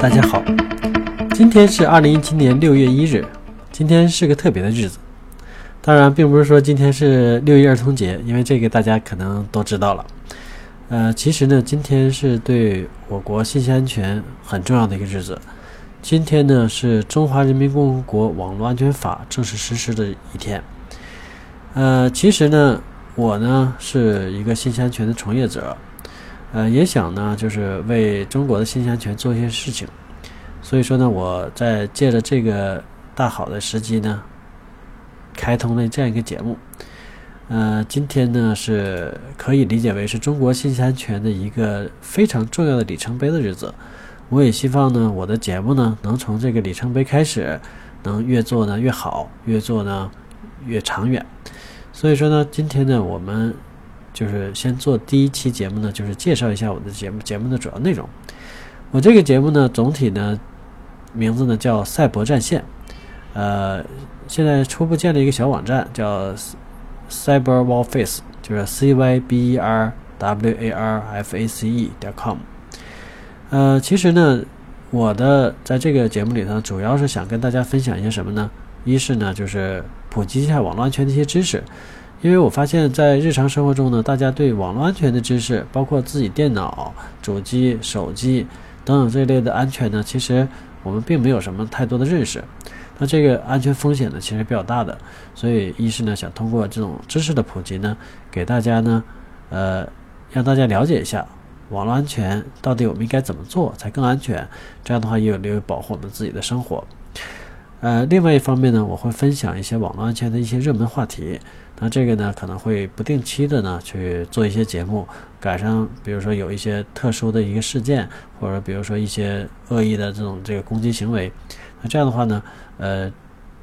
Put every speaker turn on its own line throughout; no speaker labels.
大家好，今天是二零一七年六月一日，今天是个特别的日子。当然，并不是说今天是六一儿童节，因为这个大家可能都知道了。呃，其实呢，今天是对我国信息安全很重要的一个日子。今天呢，是中华人民共和国网络安全法正式实施的一天。呃，其实呢，我呢是一个信息安全的从业者，呃，也想呢就是为中国的信息安全做一些事情。所以说呢，我在借着这个大好的时机呢，开通了这样一个节目。呃，今天呢是可以理解为是中国信息安全的一个非常重要的里程碑的日子。我也希望呢，我的节目呢能从这个里程碑开始，能越做呢越好，越做呢越长远。所以说呢，今天呢我们就是先做第一期节目呢，就是介绍一下我的节目节目的主要内容。我这个节目呢，总体呢名字呢叫赛博战线，呃，现在初步建立一个小网站叫。Cyber Warface 就是 C Y B E R W A R F A C E 点 com。呃，其实呢，我的在这个节目里头，主要是想跟大家分享一些什么呢？一是呢，就是普及一下网络安全的一些知识，因为我发现，在日常生活中呢，大家对网络安全的知识，包括自己电脑、主机、手机等等这一类的安全呢，其实我们并没有什么太多的认识。那这个安全风险呢，其实比较大的，所以一是呢，想通过这种知识的普及呢，给大家呢，呃，让大家了解一下网络安全到底我们应该怎么做才更安全，这样的话也有利于保护我们自己的生活。呃，另外一方面呢，我会分享一些网络安全的一些热门话题，那这个呢，可能会不定期的呢去做一些节目，赶上比如说有一些特殊的一个事件，或者比如说一些恶意的这种这个攻击行为。那这样的话呢，呃，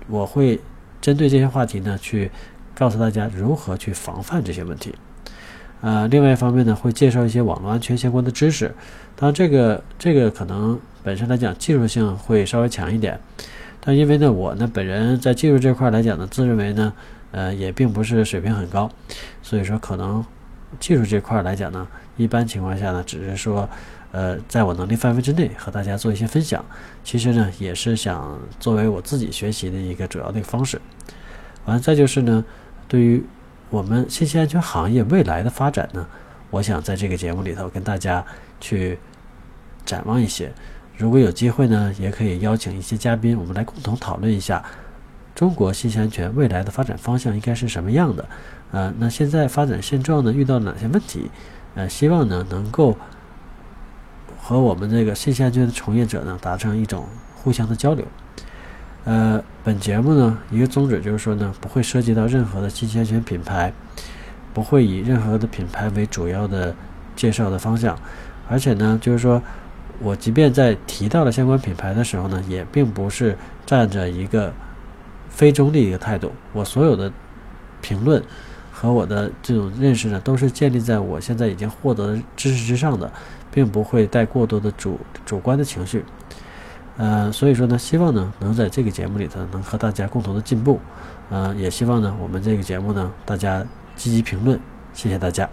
我会针对这些话题呢，去告诉大家如何去防范这些问题。呃，另外一方面呢，会介绍一些网络安全相关的知识。当然，这个这个可能本身来讲技术性会稍微强一点，但因为呢，我呢本人在技术这块来讲呢，自认为呢，呃，也并不是水平很高，所以说可能技术这块来讲呢，一般情况下呢，只是说。呃，在我能力范围之内和大家做一些分享，其实呢也是想作为我自己学习的一个主要的一个方式。完了，再就是呢，对于我们信息安全行业未来的发展呢，我想在这个节目里头跟大家去展望一些。如果有机会呢，也可以邀请一些嘉宾，我们来共同讨论一下中国信息安全未来的发展方向应该是什么样的。呃，那现在发展现状呢，遇到哪些问题？呃，希望呢能够。和我们这个信息安全的从业者呢，达成一种互相的交流。呃，本节目呢，一个宗旨就是说呢，不会涉及到任何的信息安全品牌，不会以任何的品牌为主要的介绍的方向。而且呢，就是说我即便在提到了相关品牌的时候呢，也并不是站着一个非中立一个态度。我所有的评论和我的这种认识呢，都是建立在我现在已经获得的知识之上的。并不会带过多的主主观的情绪，呃，所以说呢，希望呢能在这个节目里头能和大家共同的进步，呃，也希望呢我们这个节目呢大家积极评论，谢谢大家。